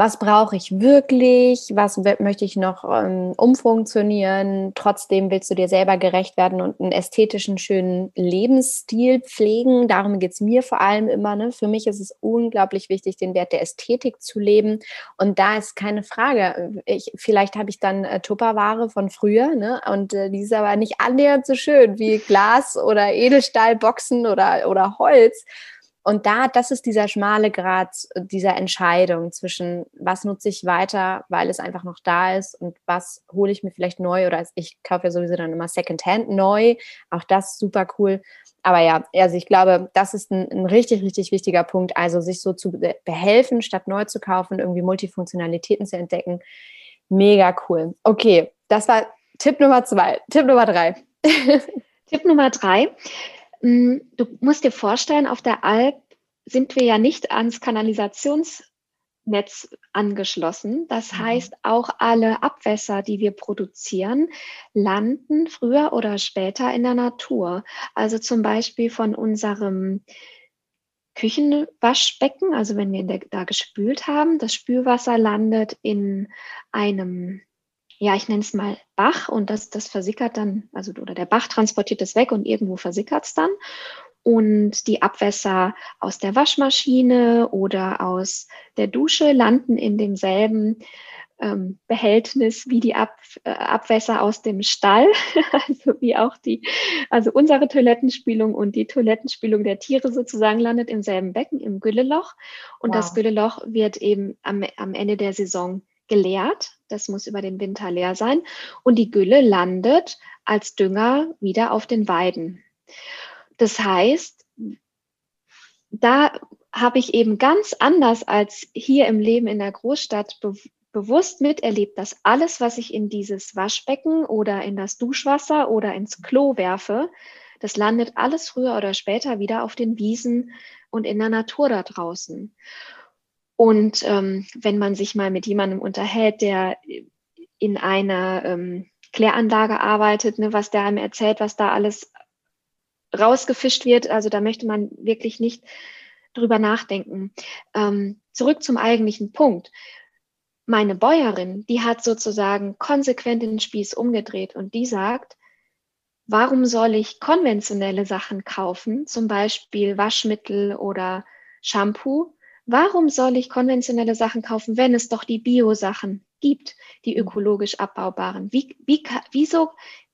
was brauche ich wirklich, was möchte ich noch ähm, umfunktionieren, trotzdem willst du dir selber gerecht werden und einen ästhetischen, schönen Lebensstil pflegen. Darum geht es mir vor allem immer. Ne? Für mich ist es unglaublich wichtig, den Wert der Ästhetik zu leben. Und da ist keine Frage. Ich, vielleicht habe ich dann äh, Tupperware von früher ne? und äh, die ist aber nicht annähernd so schön wie Glas oder Edelstahlboxen oder, oder Holz. Und da, das ist dieser schmale Grad dieser Entscheidung zwischen, was nutze ich weiter, weil es einfach noch da ist und was hole ich mir vielleicht neu oder ich kaufe ja sowieso dann immer Secondhand neu. Auch das super cool. Aber ja, also ich glaube, das ist ein, ein richtig, richtig wichtiger Punkt. Also sich so zu behelfen, statt neu zu kaufen, irgendwie Multifunktionalitäten zu entdecken. Mega cool. Okay, das war Tipp Nummer zwei. Tipp Nummer drei. Tipp Nummer drei. Mm, du musst dir vorstellen, auf der Alp sind wir ja nicht ans Kanalisationsnetz angeschlossen. Das mhm. heißt, auch alle Abwässer, die wir produzieren, landen früher oder später in der Natur. Also zum Beispiel von unserem Küchenwaschbecken, also wenn wir da gespült haben, das Spülwasser landet in einem ja, ich nenne es mal Bach und das, das versickert dann, also oder der Bach transportiert es weg und irgendwo versickert es dann. Und die Abwässer aus der Waschmaschine oder aus der Dusche landen in demselben ähm, Behältnis wie die Ab, äh, Abwässer aus dem Stall, also wie auch die, also unsere Toilettenspülung und die Toilettenspülung der Tiere sozusagen landet im selben Becken, im Gülleloch. Und wow. das Gülleloch wird eben am, am Ende der Saison geleert. Das muss über den Winter leer sein. Und die Gülle landet als Dünger wieder auf den Weiden. Das heißt, da habe ich eben ganz anders als hier im Leben in der Großstadt be bewusst miterlebt, dass alles, was ich in dieses Waschbecken oder in das Duschwasser oder ins Klo werfe, das landet alles früher oder später wieder auf den Wiesen und in der Natur da draußen. Und ähm, wenn man sich mal mit jemandem unterhält, der in einer ähm, Kläranlage arbeitet, ne, was der einem erzählt, was da alles rausgefischt wird, also da möchte man wirklich nicht drüber nachdenken. Ähm, zurück zum eigentlichen Punkt. Meine Bäuerin, die hat sozusagen konsequent den Spieß umgedreht und die sagt, warum soll ich konventionelle Sachen kaufen, zum Beispiel Waschmittel oder Shampoo, Warum soll ich konventionelle Sachen kaufen, wenn es doch die Bio-Sachen gibt, die mhm. ökologisch abbaubaren? Wie, wie, wieso,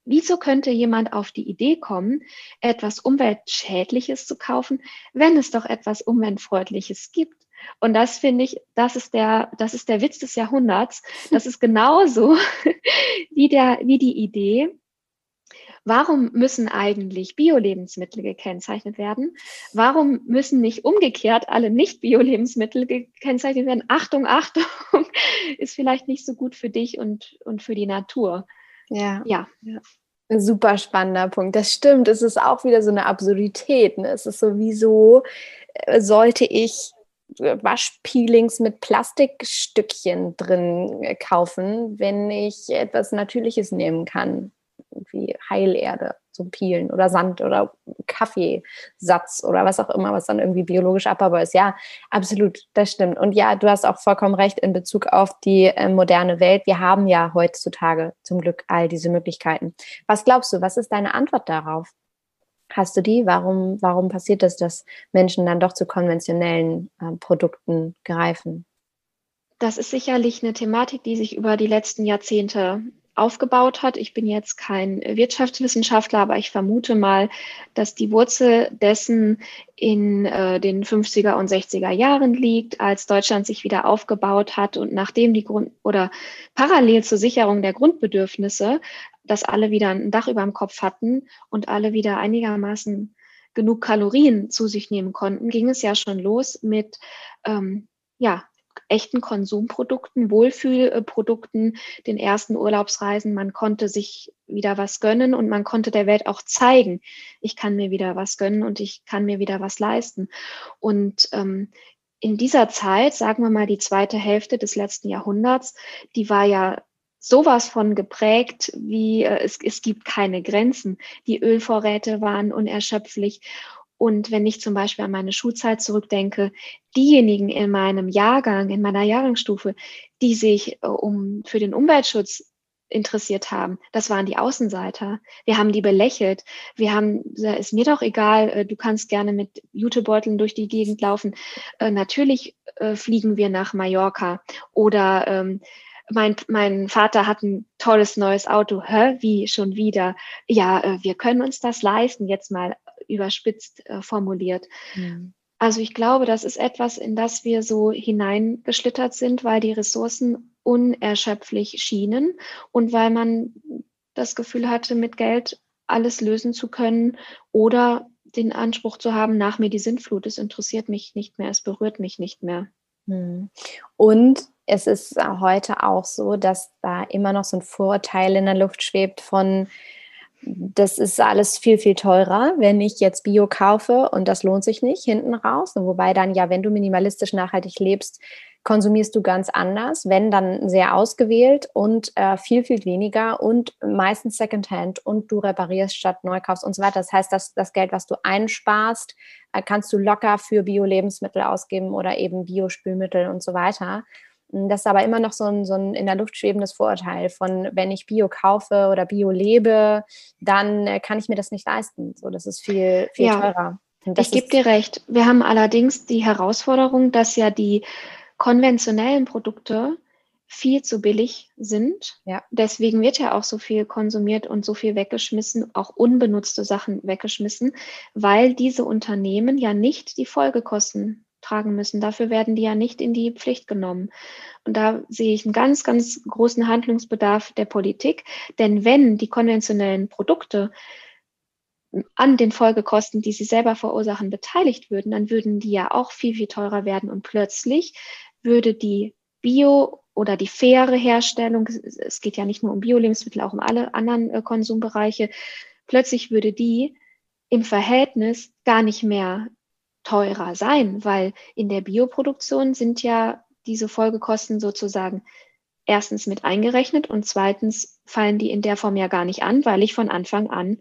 wieso könnte jemand auf die Idee kommen, etwas Umweltschädliches zu kaufen, wenn es doch etwas Umweltfreundliches gibt? Und das finde ich, das ist der, das ist der Witz des Jahrhunderts. Das ist genauso wie der, wie die Idee, Warum müssen eigentlich Bio-Lebensmittel gekennzeichnet werden? Warum müssen nicht umgekehrt alle Nicht-Bio-Lebensmittel gekennzeichnet werden? Achtung, Achtung, ist vielleicht nicht so gut für dich und, und für die Natur. Ja. ja. ja. Ein super spannender Punkt. Das stimmt. Es ist auch wieder so eine Absurdität. Ne? Es ist sowieso, äh, sollte ich Waschpeelings mit Plastikstückchen drin äh, kaufen, wenn ich etwas Natürliches nehmen kann irgendwie Heilerde zum Peelen oder Sand oder Kaffeesatz oder was auch immer, was dann irgendwie biologisch abbaubar ist. Ja, absolut, das stimmt. Und ja, du hast auch vollkommen recht in Bezug auf die äh, moderne Welt. Wir haben ja heutzutage zum Glück all diese Möglichkeiten. Was glaubst du, was ist deine Antwort darauf? Hast du die? Warum, warum passiert es, dass Menschen dann doch zu konventionellen äh, Produkten greifen? Das ist sicherlich eine Thematik, die sich über die letzten Jahrzehnte aufgebaut hat. Ich bin jetzt kein Wirtschaftswissenschaftler, aber ich vermute mal, dass die Wurzel dessen in äh, den 50er und 60er Jahren liegt, als Deutschland sich wieder aufgebaut hat und nachdem die Grund oder parallel zur Sicherung der Grundbedürfnisse, dass alle wieder ein Dach über dem Kopf hatten und alle wieder einigermaßen genug Kalorien zu sich nehmen konnten, ging es ja schon los mit ähm, ja, echten Konsumprodukten, Wohlfühlprodukten, den ersten Urlaubsreisen. Man konnte sich wieder was gönnen und man konnte der Welt auch zeigen, ich kann mir wieder was gönnen und ich kann mir wieder was leisten. Und ähm, in dieser Zeit, sagen wir mal die zweite Hälfte des letzten Jahrhunderts, die war ja sowas von geprägt, wie äh, es, es gibt keine Grenzen. Die Ölvorräte waren unerschöpflich. Und wenn ich zum Beispiel an meine Schulzeit zurückdenke, diejenigen in meinem Jahrgang, in meiner Jahrgangsstufe, die sich äh, um, für den Umweltschutz interessiert haben, das waren die Außenseiter. Wir haben die belächelt. Wir haben, ist mir doch egal, äh, du kannst gerne mit Jutebeuteln durch die Gegend laufen. Äh, natürlich fliegen wir nach Mallorca oder ähm, mein, mein Vater hat ein tolles neues Auto. Hä? Wie schon wieder? Ja, wir können uns das leisten, jetzt mal überspitzt äh, formuliert. Mhm. Also ich glaube, das ist etwas, in das wir so hineingeschlittert sind, weil die Ressourcen unerschöpflich schienen und weil man das Gefühl hatte, mit Geld alles lösen zu können oder den Anspruch zu haben, nach mir die Sintflut, es interessiert mich nicht mehr, es berührt mich nicht mehr. Hm. Und es ist heute auch so, dass da immer noch so ein Vorurteil in der Luft schwebt von, das ist alles viel, viel teurer, wenn ich jetzt Bio kaufe und das lohnt sich nicht hinten raus. wobei dann ja, wenn du minimalistisch nachhaltig lebst, konsumierst du ganz anders, wenn dann sehr ausgewählt und äh, viel, viel weniger und meistens Secondhand und du reparierst statt neu kaufst und so weiter. Das heißt, dass das Geld, was du einsparst, äh, kannst du locker für Bio-Lebensmittel ausgeben oder eben Biospülmittel und so weiter. Das ist aber immer noch so ein, so ein in der Luft schwebendes Vorurteil von, wenn ich Bio kaufe oder Bio lebe, dann äh, kann ich mir das nicht leisten. So, das ist viel, viel ja. teurer. ich gebe dir recht. Wir haben allerdings die Herausforderung, dass ja die konventionellen Produkte viel zu billig sind. Ja. Deswegen wird ja auch so viel konsumiert und so viel weggeschmissen, auch unbenutzte Sachen weggeschmissen, weil diese Unternehmen ja nicht die Folgekosten tragen müssen. Dafür werden die ja nicht in die Pflicht genommen. Und da sehe ich einen ganz, ganz großen Handlungsbedarf der Politik. Denn wenn die konventionellen Produkte an den Folgekosten, die sie selber verursachen, beteiligt würden, dann würden die ja auch viel, viel teurer werden. Und plötzlich würde die Bio- oder die faire Herstellung, es geht ja nicht nur um Bio-Lebensmittel, auch um alle anderen äh, Konsumbereiche, plötzlich würde die im Verhältnis gar nicht mehr teurer sein, weil in der Bioproduktion sind ja diese Folgekosten sozusagen erstens mit eingerechnet und zweitens fallen die in der Form ja gar nicht an, weil ich von Anfang an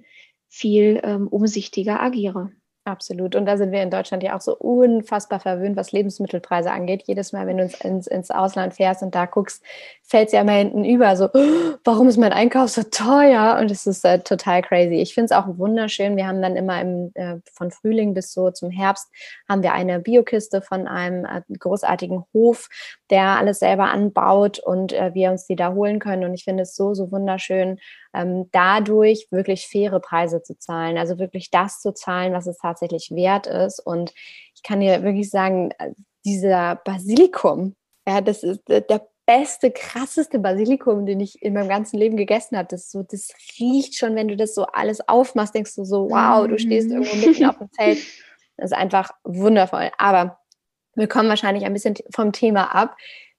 viel ähm, umsichtiger agiere. Absolut. Und da sind wir in Deutschland ja auch so unfassbar verwöhnt, was Lebensmittelpreise angeht. Jedes Mal, wenn du ins, ins Ausland fährst und da guckst, fällt es ja immer hinten über. So, oh, warum ist mein Einkauf so teuer? Und es ist äh, total crazy. Ich finde es auch wunderschön. Wir haben dann immer im, äh, von Frühling bis so zum Herbst haben wir eine Biokiste von einem äh, großartigen Hof, der alles selber anbaut und äh, wir uns die da holen können. Und ich finde es so, so wunderschön, ähm, dadurch wirklich faire Preise zu zahlen. Also wirklich das zu zahlen, was es tatsächlich wert ist. Und ich kann dir wirklich sagen, äh, dieser Basilikum, ja, das ist der beste, krasseste Basilikum, den ich in meinem ganzen Leben gegessen habe. Das, so, das riecht schon, wenn du das so alles aufmachst, denkst du so, wow, du stehst irgendwo mitten auf dem Feld. Das ist einfach wundervoll. Aber wir kommen wahrscheinlich ein bisschen vom Thema ab.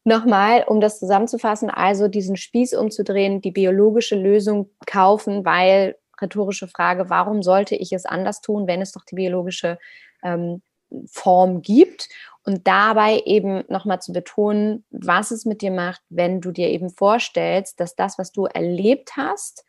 Nochmal, um das zusammenzufassen, also diesen Spieß umzudrehen, die biologische Lösung kaufen, weil rhetorische Frage, warum sollte ich es anders tun, wenn es doch die biologische ähm, Form gibt? Und dabei eben nochmal zu betonen, was es mit dir macht, wenn du dir eben vorstellst, dass das, was du erlebt hast,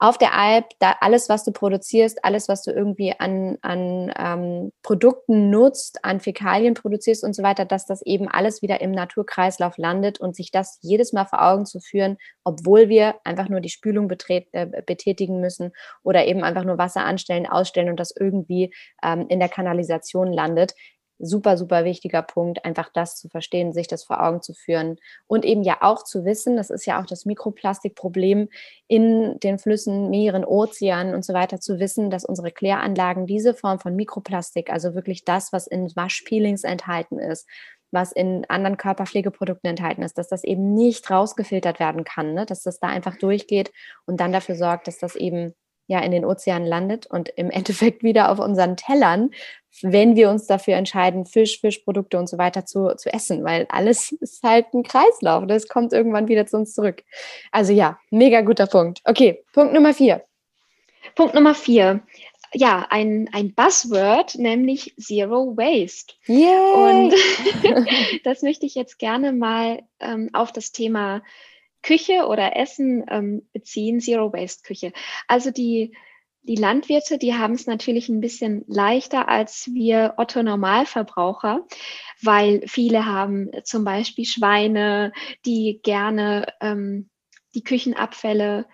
auf der Alp, da alles, was du produzierst, alles, was du irgendwie an, an ähm, Produkten nutzt, an Fäkalien produzierst und so weiter, dass das eben alles wieder im Naturkreislauf landet und sich das jedes Mal vor Augen zu führen, obwohl wir einfach nur die Spülung äh, betätigen müssen oder eben einfach nur Wasser anstellen, ausstellen und das irgendwie ähm, in der Kanalisation landet, super, super wichtiger Punkt, einfach das zu verstehen, sich das vor Augen zu führen und eben ja auch zu wissen, das ist ja auch das Mikroplastikproblem in den Flüssen, Meeren, Ozeanen und so weiter, zu wissen, dass unsere Kläranlagen diese Form von Mikroplastik, also wirklich das, was in Waschpeelings enthalten ist, was in anderen Körperpflegeprodukten enthalten ist, dass das eben nicht rausgefiltert werden kann, ne? dass das da einfach durchgeht und dann dafür sorgt, dass das eben ja in den Ozeanen landet und im Endeffekt wieder auf unseren Tellern, wenn wir uns dafür entscheiden, Fisch, Fischprodukte und so weiter zu, zu essen, weil alles ist halt ein Kreislauf. Das kommt irgendwann wieder zu uns zurück. Also ja, mega guter Punkt. Okay, Punkt Nummer vier. Punkt Nummer vier ja, ein, ein Buzzword, nämlich Zero Waste. Yay. Und das möchte ich jetzt gerne mal ähm, auf das Thema Küche oder Essen ähm, beziehen, Zero Waste Küche. Also die, die Landwirte, die haben es natürlich ein bisschen leichter als wir Otto Normalverbraucher, weil viele haben zum Beispiel Schweine, die gerne ähm, die Küchenabfälle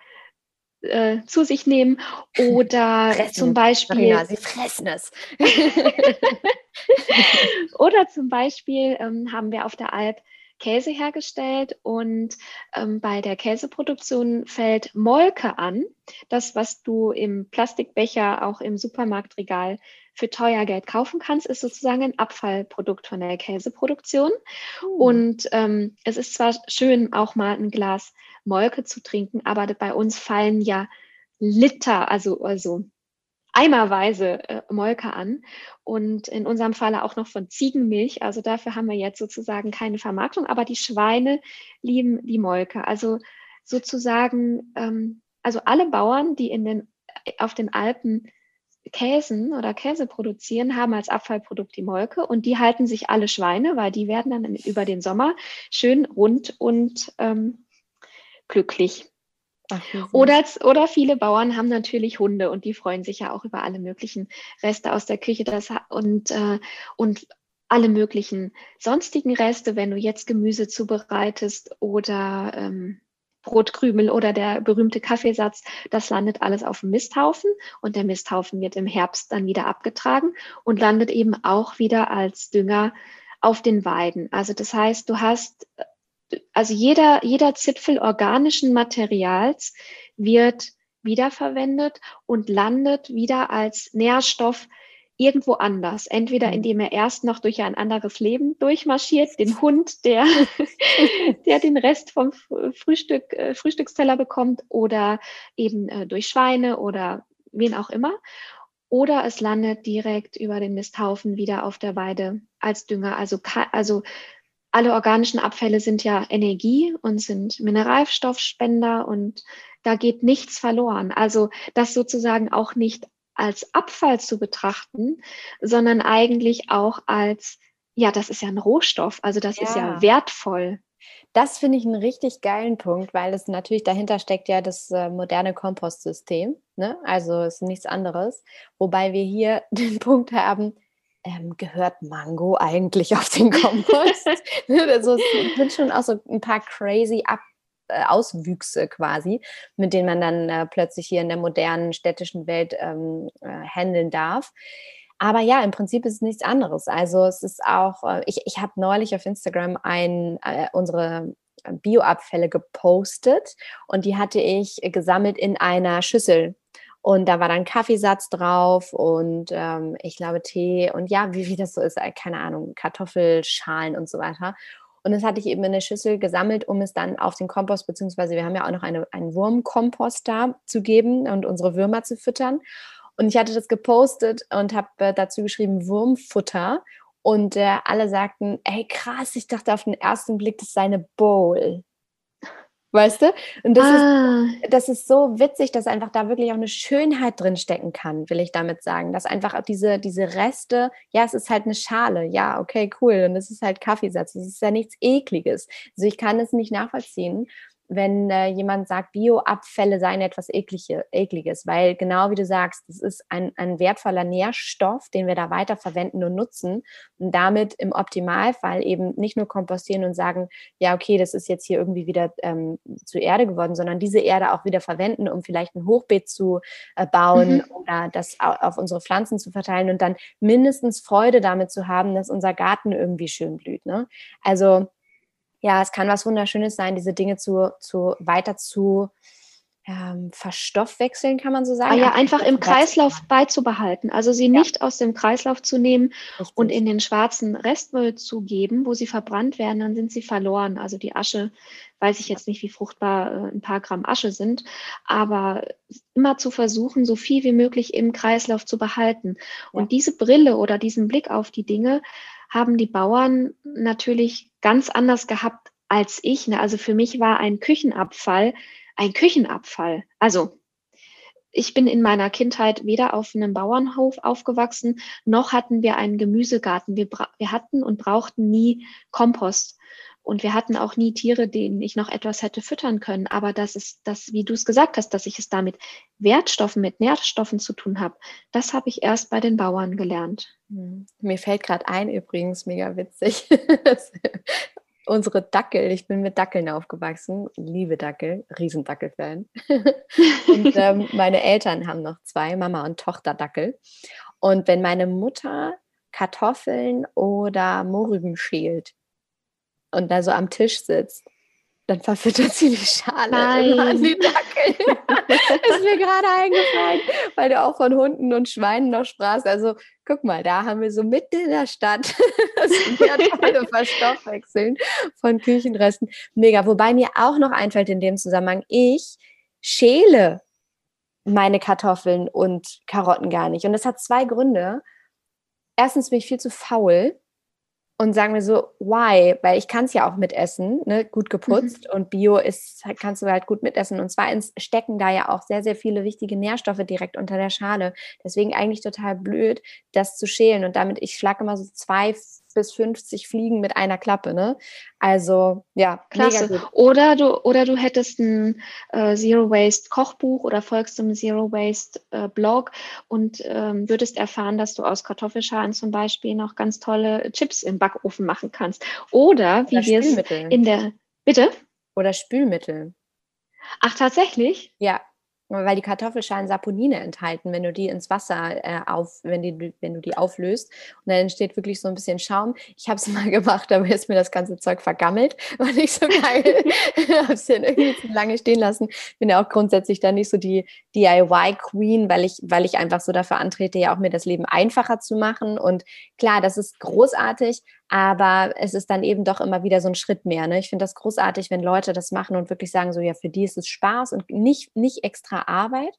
äh, zu sich nehmen oder fressen. zum Beispiel. Marina, sie fressen es. oder zum Beispiel ähm, haben wir auf der Alp Käse hergestellt und ähm, bei der Käseproduktion fällt Molke an. Das, was du im Plastikbecher auch im Supermarktregal für teuer Geld kaufen kannst, ist sozusagen ein Abfallprodukt von der Käseproduktion. Uh. Und ähm, es ist zwar schön, auch mal ein Glas Molke zu trinken, aber bei uns fallen ja Liter, also, also eimerweise äh, Molke an und in unserem Falle auch noch von Ziegenmilch. Also dafür haben wir jetzt sozusagen keine Vermarktung, aber die Schweine lieben die Molke. Also sozusagen, ähm, also alle Bauern, die in den, auf den Alpen Käsen oder Käse produzieren, haben als Abfallprodukt die Molke und die halten sich alle Schweine, weil die werden dann über den Sommer schön rund und ähm, glücklich. Ach, oder, oder viele Bauern haben natürlich Hunde und die freuen sich ja auch über alle möglichen Reste aus der Küche das, und, äh, und alle möglichen sonstigen Reste, wenn du jetzt Gemüse zubereitest oder ähm, Brotkrümel oder der berühmte Kaffeesatz, das landet alles auf dem Misthaufen und der Misthaufen wird im Herbst dann wieder abgetragen und landet eben auch wieder als Dünger auf den Weiden. Also das heißt, du hast, also jeder, jeder Zipfel organischen Materials wird wiederverwendet und landet wieder als Nährstoff irgendwo anders. Entweder mhm. indem er erst noch durch ein anderes Leben durchmarschiert, den Hund, der, der den Rest vom Frühstück, äh, Frühstücksteller bekommt, oder eben äh, durch Schweine oder wen auch immer. Oder es landet direkt über den Misthaufen wieder auf der Weide als Dünger. Also, also alle organischen Abfälle sind ja Energie und sind Mineralstoffspender und da geht nichts verloren. Also das sozusagen auch nicht als Abfall zu betrachten, sondern eigentlich auch als, ja, das ist ja ein Rohstoff, also das ja. ist ja wertvoll. Das finde ich einen richtig geilen Punkt, weil es natürlich dahinter steckt ja das äh, moderne Kompostsystem. Ne? Also es ist nichts anderes. Wobei wir hier den Punkt haben, ähm, gehört Mango eigentlich auf den Kompost? also es sind schon auch so ein paar crazy Ab äh, Auswüchse quasi, mit denen man dann äh, plötzlich hier in der modernen städtischen Welt ähm, äh, handeln darf. Aber ja, im Prinzip ist es nichts anderes. Also es ist auch, äh, ich, ich habe neulich auf Instagram ein, äh, unsere Bioabfälle gepostet und die hatte ich gesammelt in einer Schüssel. Und da war dann Kaffeesatz drauf und ähm, ich glaube Tee und ja, wie, wie das so ist, keine Ahnung, Kartoffelschalen und so weiter. Und das hatte ich eben in der Schüssel gesammelt, um es dann auf den Kompost, beziehungsweise wir haben ja auch noch eine, einen Wurmkompost da zu geben und unsere Würmer zu füttern. Und ich hatte das gepostet und habe äh, dazu geschrieben Wurmfutter. Und äh, alle sagten, ey krass, ich dachte auf den ersten Blick, das sei eine Bowl weißt du? Und das, ah. ist, das ist so witzig, dass einfach da wirklich auch eine Schönheit drin stecken kann, will ich damit sagen. Dass einfach auch diese, diese Reste, ja, es ist halt eine Schale, ja, okay, cool. Und es ist halt Kaffeesatz, es ist ja nichts Ekliges. Also ich kann es nicht nachvollziehen wenn äh, jemand sagt, Bioabfälle seien etwas Eklige, Ekliges, weil genau wie du sagst, das ist ein, ein wertvoller Nährstoff, den wir da weiter verwenden und nutzen und damit im Optimalfall eben nicht nur kompostieren und sagen, ja, okay, das ist jetzt hier irgendwie wieder ähm, zu Erde geworden, sondern diese Erde auch wieder verwenden, um vielleicht ein Hochbeet zu äh, bauen mhm. oder das auf unsere Pflanzen zu verteilen und dann mindestens Freude damit zu haben, dass unser Garten irgendwie schön blüht. Ne? Also ja, es kann was Wunderschönes sein, diese Dinge zu, zu weiter zu ähm, verstoffwechseln, kann man so sagen. Ah ja, einfach im Kreislauf beizubehalten. Also sie ja. nicht aus dem Kreislauf zu nehmen Richtig. und in den schwarzen Restmüll zu geben, wo sie verbrannt werden, dann sind sie verloren. Also die Asche, weiß ich jetzt nicht, wie fruchtbar äh, ein paar Gramm Asche sind, aber immer zu versuchen, so viel wie möglich im Kreislauf zu behalten. Ja. Und diese Brille oder diesen Blick auf die Dinge haben die Bauern natürlich ganz anders gehabt als ich. Ne? Also für mich war ein Küchenabfall ein Küchenabfall. Also ich bin in meiner Kindheit weder auf einem Bauernhof aufgewachsen, noch hatten wir einen Gemüsegarten. Wir, wir hatten und brauchten nie Kompost. Und wir hatten auch nie Tiere, denen ich noch etwas hätte füttern können. Aber das ist das, wie du es gesagt hast, dass ich es da mit Wertstoffen, mit Nährstoffen zu tun habe, das habe ich erst bei den Bauern gelernt. Hm. Mir fällt gerade ein, übrigens, mega witzig unsere Dackel, ich bin mit Dackeln aufgewachsen, liebe Dackel, Riesendackel-Fan. und ähm, meine Eltern haben noch zwei, Mama und Tochter Dackel. Und wenn meine Mutter Kartoffeln oder Mohrrüben schält und da so am Tisch sitzt dann verfüttert sie die Schale Nein. an die Dackel. ist mir gerade eingefallen, weil du auch von Hunden und Schweinen noch sprachst. Also guck mal, da haben wir so mitten in der Stadt das wertvolle Verstoffwechseln von Küchenresten. Mega. Wobei mir auch noch einfällt in dem Zusammenhang, ich schäle meine Kartoffeln und Karotten gar nicht. Und das hat zwei Gründe. Erstens bin ich viel zu faul und sagen wir so, why? Weil ich kann es ja auch mitessen, ne? gut geputzt mhm. und Bio ist, kannst du halt gut mitessen. Und zweitens stecken da ja auch sehr, sehr viele wichtige Nährstoffe direkt unter der Schale. Deswegen eigentlich total blöd, das zu schälen. Und damit, ich schlage immer so zwei bis 50 Fliegen mit einer Klappe. Ne? Also ja, klasse. Oder du, oder du hättest ein äh, Zero Waste Kochbuch oder folgst einem Zero Waste äh, Blog und ähm, würdest erfahren, dass du aus Kartoffelschalen zum Beispiel noch ganz tolle Chips im Backofen machen kannst. Oder wie wir es in der Bitte? Oder Spülmittel. Ach, tatsächlich? Ja, weil die Kartoffelschalen Saponine enthalten, wenn du die ins Wasser äh, auf, wenn, die, wenn du die auflöst. Und dann entsteht wirklich so ein bisschen Schaum. Ich habe es mal gemacht, aber ist mir das ganze Zeug vergammelt. War nicht so geil. habe es dann irgendwie zu lange stehen lassen. Bin ja auch grundsätzlich dann nicht so die DIY-Queen, weil ich, weil ich einfach so dafür antrete, ja auch mir das Leben einfacher zu machen. Und klar, das ist großartig, aber es ist dann eben doch immer wieder so ein Schritt mehr. Ne? Ich finde das großartig, wenn Leute das machen und wirklich sagen, so ja, für die ist es Spaß und nicht, nicht extra Arbeit.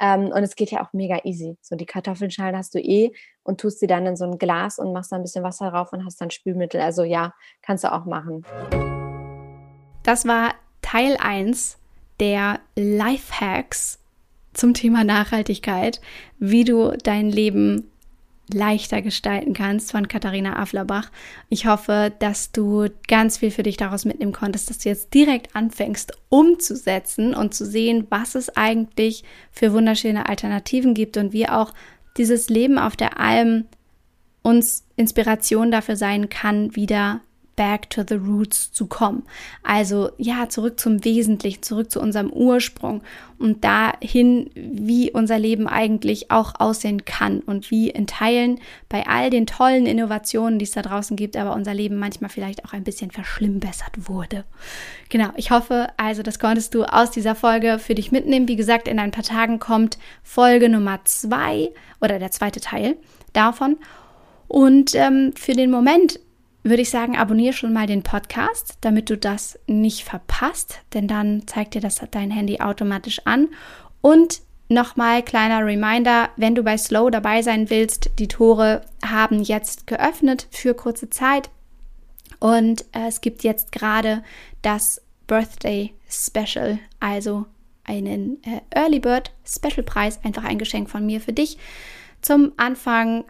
Ähm, und es geht ja auch mega easy. So die Kartoffelschalen hast du eh und tust sie dann in so ein Glas und machst da ein bisschen Wasser drauf und hast dann Spülmittel. Also ja, kannst du auch machen. Das war Teil 1 der Lifehacks zum Thema Nachhaltigkeit, wie du dein Leben leichter gestalten kannst von Katharina Aflerbach. Ich hoffe, dass du ganz viel für dich daraus mitnehmen konntest, dass du jetzt direkt anfängst umzusetzen und zu sehen, was es eigentlich für wunderschöne Alternativen gibt und wie auch dieses Leben auf der Alm uns Inspiration dafür sein kann, wieder back to the roots zu kommen. Also ja, zurück zum Wesentlichen, zurück zu unserem Ursprung und dahin, wie unser Leben eigentlich auch aussehen kann und wie in Teilen bei all den tollen Innovationen, die es da draußen gibt, aber unser Leben manchmal vielleicht auch ein bisschen verschlimmbessert wurde. Genau, ich hoffe also, das konntest du aus dieser Folge für dich mitnehmen. Wie gesagt, in ein paar Tagen kommt Folge Nummer zwei oder der zweite Teil davon. Und ähm, für den Moment würde ich sagen, abonniere schon mal den Podcast, damit du das nicht verpasst, denn dann zeigt dir das dein Handy automatisch an. Und nochmal kleiner Reminder, wenn du bei Slow dabei sein willst, die Tore haben jetzt geöffnet für kurze Zeit und äh, es gibt jetzt gerade das Birthday Special, also einen äh, Early Bird Special Preis, einfach ein Geschenk von mir für dich zum Anfang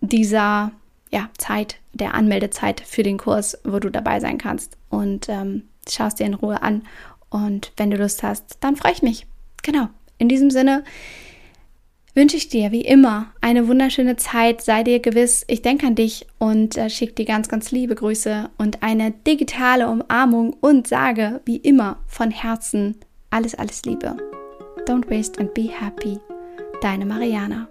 dieser ja, Zeit, der Anmeldezeit für den Kurs, wo du dabei sein kannst. Und ähm, schaust dir in Ruhe an. Und wenn du Lust hast, dann freue ich mich. Genau. In diesem Sinne wünsche ich dir wie immer eine wunderschöne Zeit. Sei dir gewiss, ich denke an dich und äh, schicke dir ganz, ganz liebe Grüße und eine digitale Umarmung und sage wie immer von Herzen alles, alles Liebe. Don't waste and be happy. Deine Mariana.